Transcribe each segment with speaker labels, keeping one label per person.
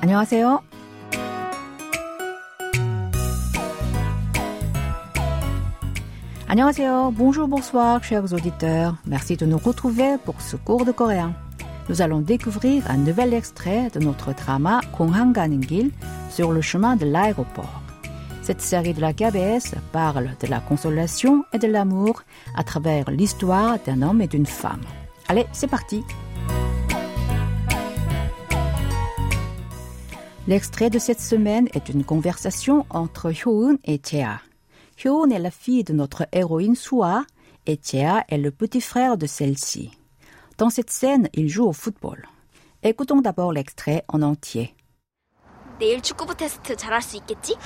Speaker 1: 안녕하세요. 안녕하세요. Bonjour, bonsoir, chers auditeurs. Merci de nous retrouver pour ce cours de coréen. Nous allons découvrir un nouvel extrait de notre drama 공항 가는 길 sur le chemin de l'aéroport. Cette série de la KBS parle de la consolation et de l'amour à travers l'histoire d'un homme et d'une femme. Allez, c'est parti. L'extrait de cette semaine est une conversation entre Hyoun et Chea. Hyoun est la fille de notre héroïne Sua et Chea est le petit frère de celle-ci. Dans cette scène, ils jouent au football. Écoutons d'abord l'extrait en entier.
Speaker 2: 내일 축구부 테스트 잘할 수 있겠지?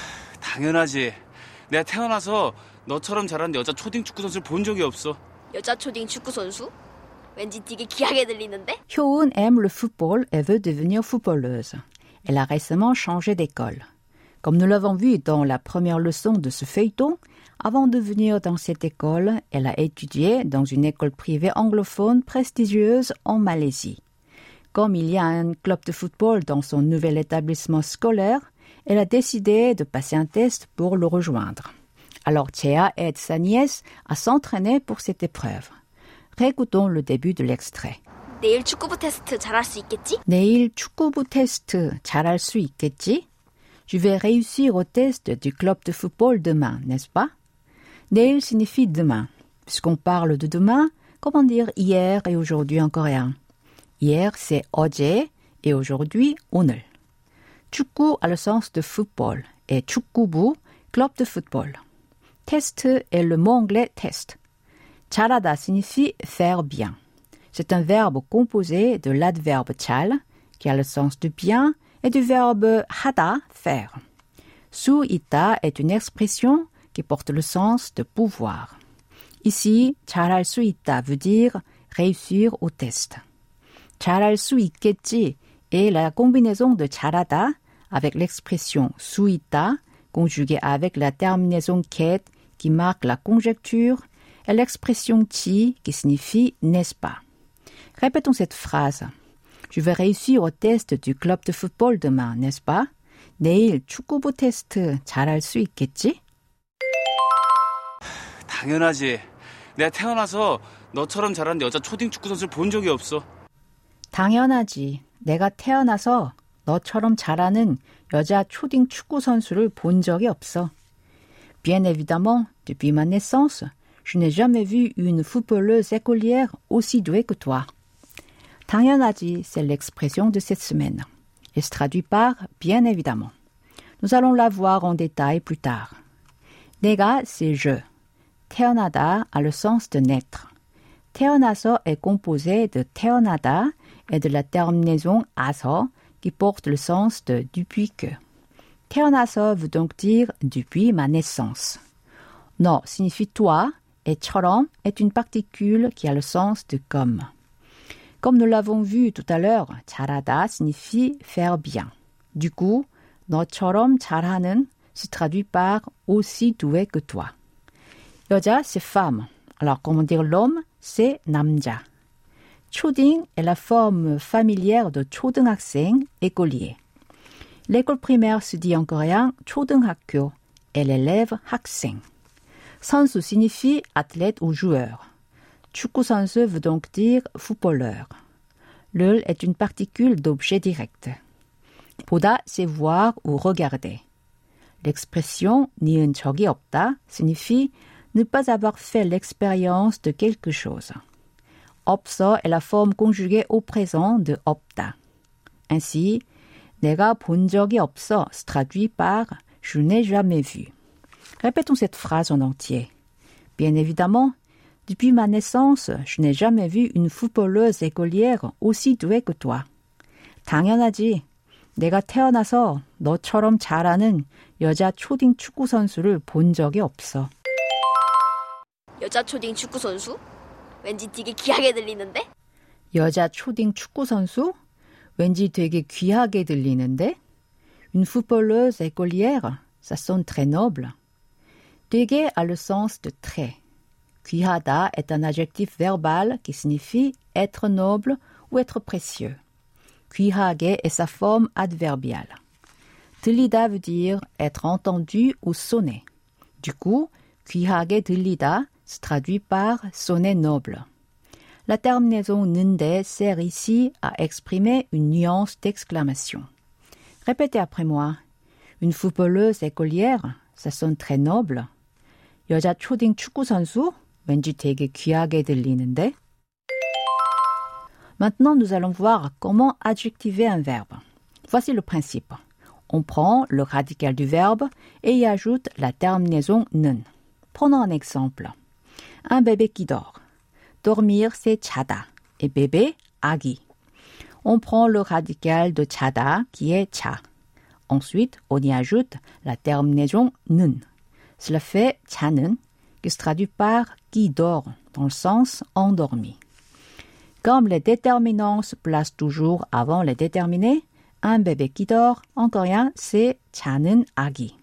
Speaker 3: 당연하지. 내가 태어나서 너처럼 잘하는 여자 초딩 축구 선수를 본 적이 없어.
Speaker 2: 여자 초딩 축구 선수? 왠지 되게 귀하게 들리는데?
Speaker 1: Hyoun aime le football et veut devenir footballeuse. Elle a récemment changé d'école. Comme nous l'avons vu dans la première leçon de ce feuilleton, avant de venir dans cette école, elle a étudié dans une école privée anglophone prestigieuse en Malaisie. Comme il y a un club de football dans son nouvel établissement scolaire, elle a décidé de passer un test pour le rejoindre. Alors Thea aide sa nièce à s'entraîner pour cette épreuve. Réécoutons le début de l'extrait.
Speaker 2: 내일 축구부 테스트 잘할 수 있겠지?
Speaker 1: 내일 축구부 테스트 잘할 수 있겠지? Je vais réussir au test du club de football demain, n'est-ce pas? 내일 signifie demain. Puisqu'on parle de demain, comment dire hier et aujourd'hui en coréen? Hier, c'est 어제 et aujourd'hui, 오늘. 축구 a le sens de football et 축구부, club de football. Test est le mot anglais test. 잘하다 signifie faire bien. C'est un verbe composé de l'adverbe chal, qui a le sens de bien, et du verbe hada, faire. Su ita est une expression qui porte le sens de pouvoir. Ici, charal su ita veut dire réussir au test. Charal su est la combinaison de charada avec l'expression suita conjuguée avec la terminaison ket qui marque la conjecture et l'expression chi qui signifie n'est-ce pas. Répétons cette phrase. Je vais réussir au test du club de football demain, n'est-ce pas? 내일 축구부 테스트 잘할 수 있겠지?
Speaker 3: 당연하지. 내가 태어나서 너처럼 잘하는 여자 초딩 축구 선수를 본 적이 없어.
Speaker 1: 당연하지. 내가 태어나서 너처럼 잘하는 여자 초딩 축구 선수를 본 적이 없어. Bien évidemment, depuis ma naissance, je n'ai jamais vu une footballeuse écolière aussi douée que toi. 당연하지, c'est l'expression de cette semaine. Elle se traduit par bien évidemment. Nous allons la voir en détail plus tard. 내가, c'est je. 태어나다 a le sens de naître. 태어나서 est composé de 태어나다 et de la terminaison a서 qui porte le sens de depuis que. 태어나서 veut donc dire depuis ma naissance. 너 signifie toi et 처럼 est une particule qui a le sens de comme. Comme nous l'avons vu tout à l'heure, 잘하다 signifie faire bien. Du coup, 너처럼 잘하는 se traduit par aussi doué que toi. 여자, c'est femme. Alors, comment dire l'homme? C'est 남자. 초딩 est la forme familière de 초등학생, écolier. L'école primaire se dit en coréen 초등학교 et l'élève 학생. 선수 signifie athlète ou joueur. 축구 선수 veut donc dire footballeur. Le est une particule d'objet direct. 보다, c'est voir ou regarder. L'expression 니은 적이 없다 signifie ne pas avoir fait l'expérience de quelque chose. 없어 est la forme conjuguée au présent de 없다. Ainsi, 내가 본 적이 없어 se traduit par je n'ai jamais vu. Répétons cette phrase en entier. Bien évidemment, depuis ma naissance, je n'ai jamais vu une footballeuse écolière aussi douée que toi. 당연하지. 내가 태어나서 너처럼 잘하는 여자 초딩 축구 선수를 본 적이 없어.
Speaker 2: 여자 초딩 축구 선수? 왠지 되게 귀하게 들리는데?
Speaker 1: 여자 초딩 축구 선수? 왠지 되게 귀하게 들리는데? Une footballeuse écolière, ça sonne très noble. 되게 a le sens de très. 귀하다 est un adjectif verbal qui signifie être noble ou être précieux. 귀하게 est sa forme adverbiale. 들리다 veut dire être entendu ou sonner. Du coup, 귀하게 들리다 se traduit par sonner noble. La terminaison nende sert ici à exprimer une nuance d'exclamation. Répétez après moi. Une footballeuse écolière, ça sonne très noble. 여자 초딩 축구 선수, 왠지 되게 귀하게 들리는데. Maintenant, nous allons voir comment adjectiver un verbe. Voici le principe. On prend le radical du verbe et y ajoute la terminaison 는. Prenons un exemple. Un bébé qui dort. Dormir, c'est 자다. Et bébé, 아기. On prend le radical de 자다 qui est 자. Ensuite, on y ajoute la terminaison 는. Cela fait 자는 qui se traduit par qui dort dans le sens endormi. Comme les déterminants se placent toujours avant les déterminés, un bébé qui dort en coréen c'est 자는 agi.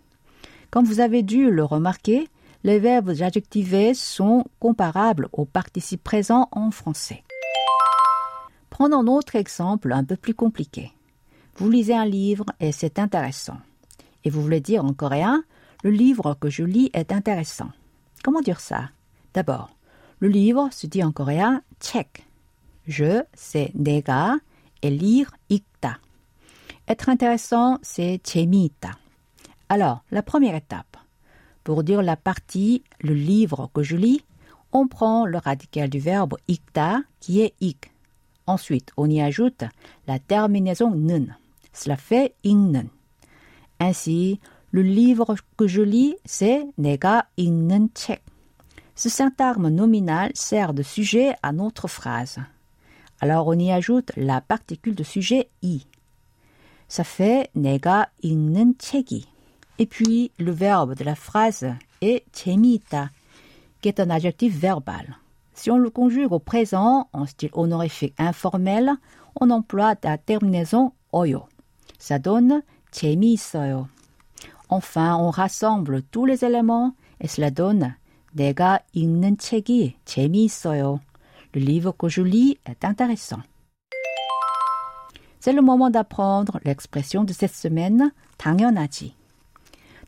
Speaker 1: Comme vous avez dû le remarquer, les verbes adjectivés sont comparables aux participes présents en français. Prenons un autre exemple un peu plus compliqué. Vous lisez un livre et c'est intéressant. Et vous voulez dire en coréen, le livre que je lis est intéressant. Comment dire ça? D'abord, le livre se dit en coréen check. Je, c'est nega et lire ikta. Être intéressant, c'est chemita. Alors, la première étape. Pour dire la partie, le livre que je lis, on prend le radical du verbe ikta qui est ik. Ensuite, on y ajoute la terminaison nun. Cela fait ingnen. Ainsi, le livre que je lis, c'est 내가 읽는 책. Ce syntagme nominal sert de sujet à notre phrase. Alors on y ajoute la particule de sujet i. Ça fait 내가 읽는 책이. Et puis le verbe de la phrase est 재미있다, qui est un adjectif verbal. Si on le conjugue au présent en style honorifique informel, on emploie la terminaison oyo. Ça donne 재미있어요. Enfin, on rassemble tous les éléments et cela donne 내가 읽는 책이 재미있어요. Le livre que je lis est intéressant. C'est le moment d'apprendre l'expression de cette semaine, 당연하지.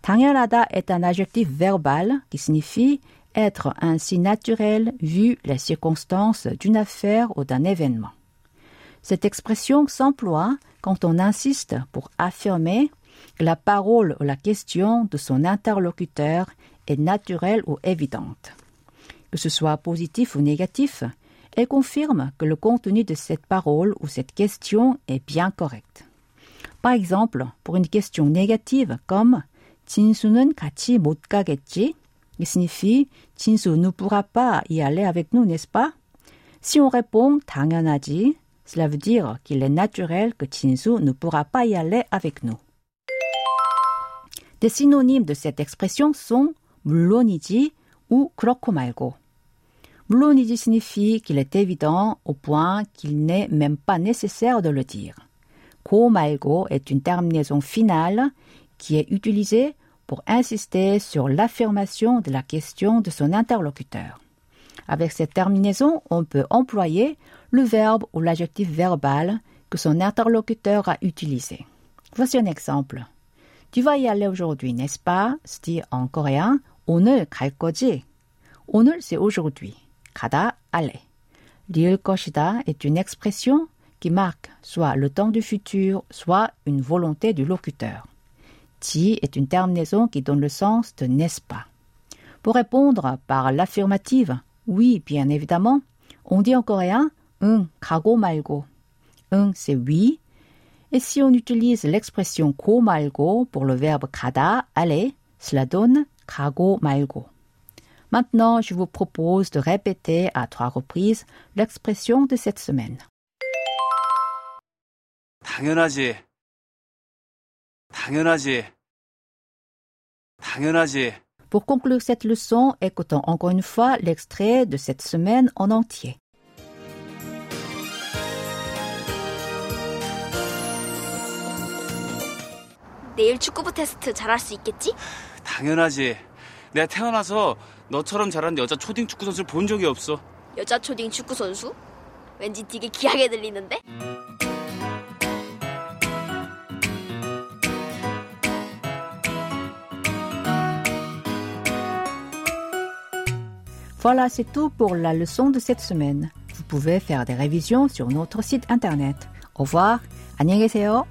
Speaker 1: 당연하다 est un adjectif verbal qui signifie être ainsi naturel vu les circonstances d'une affaire ou d'un événement. Cette expression s'emploie quand on insiste pour affirmer que la parole ou la question de son interlocuteur est naturelle ou évidente. Que ce soit positif ou négatif, elle confirme que le contenu de cette parole ou cette question est bien correct. Par exemple, pour une question négative comme 진수는 같이 못 가겠지? qui signifie 진수 ne pourra pas y aller avec nous, n'est-ce pas? Si on répond 당연하지, cela veut dire qu'il est naturel que 진수 ne pourra pas y aller avec nous. Des synonymes de cette expression sont 물론이지 ou 그렇고 말고. 물론이지 signifie qu'il est évident au point qu'il n'est même pas nécessaire de le dire. 고 말고 est une terminaison finale qui est utilisée pour insister sur l'affirmation de la question de son interlocuteur. Avec cette terminaison, on peut employer le verbe ou l'adjectif verbal que son interlocuteur a utilisé. Voici un exemple. Tu vas y aller aujourd'hui, n'est-ce pas? se dit en coréen 오늘 갈 거지? 오늘 c'est aujourd'hui. 가다 aller. 리을 것이다 est une expression qui marque soit le temps du futur, soit une volonté du locuteur. Ti est une terminaison qui donne le sens de n'est-ce pas. Pour répondre par l'affirmative, oui, bien évidemment, on dit en coréen 응, 가고 말고. 응, c'est oui. Et si on utilise l'expression 고 말고 pour le verbe 가다, aller, cela donne 가고 말고. Maintenant, je vous propose de répéter à trois reprises l'expression de cette semaine.
Speaker 3: 당연하지. 당연하지. 당연하지.
Speaker 1: Pour conclure cette leçon, écoutons encore une fois l'extrait de cette semaine en entier.
Speaker 2: 내일 축구부 테스트 잘할 수 있겠지?
Speaker 3: 당연하지. 내가 태어나서 너처럼 잘하는 여자 초딩 축구 선수를 본 적이 없어.
Speaker 2: 여자 초딩 축구 선수? 왠지 되게 기하게 들리는데?
Speaker 1: Voilà, c'est tout pour la leçon de cette semaine. Vous pouvez faire des révisions sur notre site internet. Au revoir. 안녕히 계세요.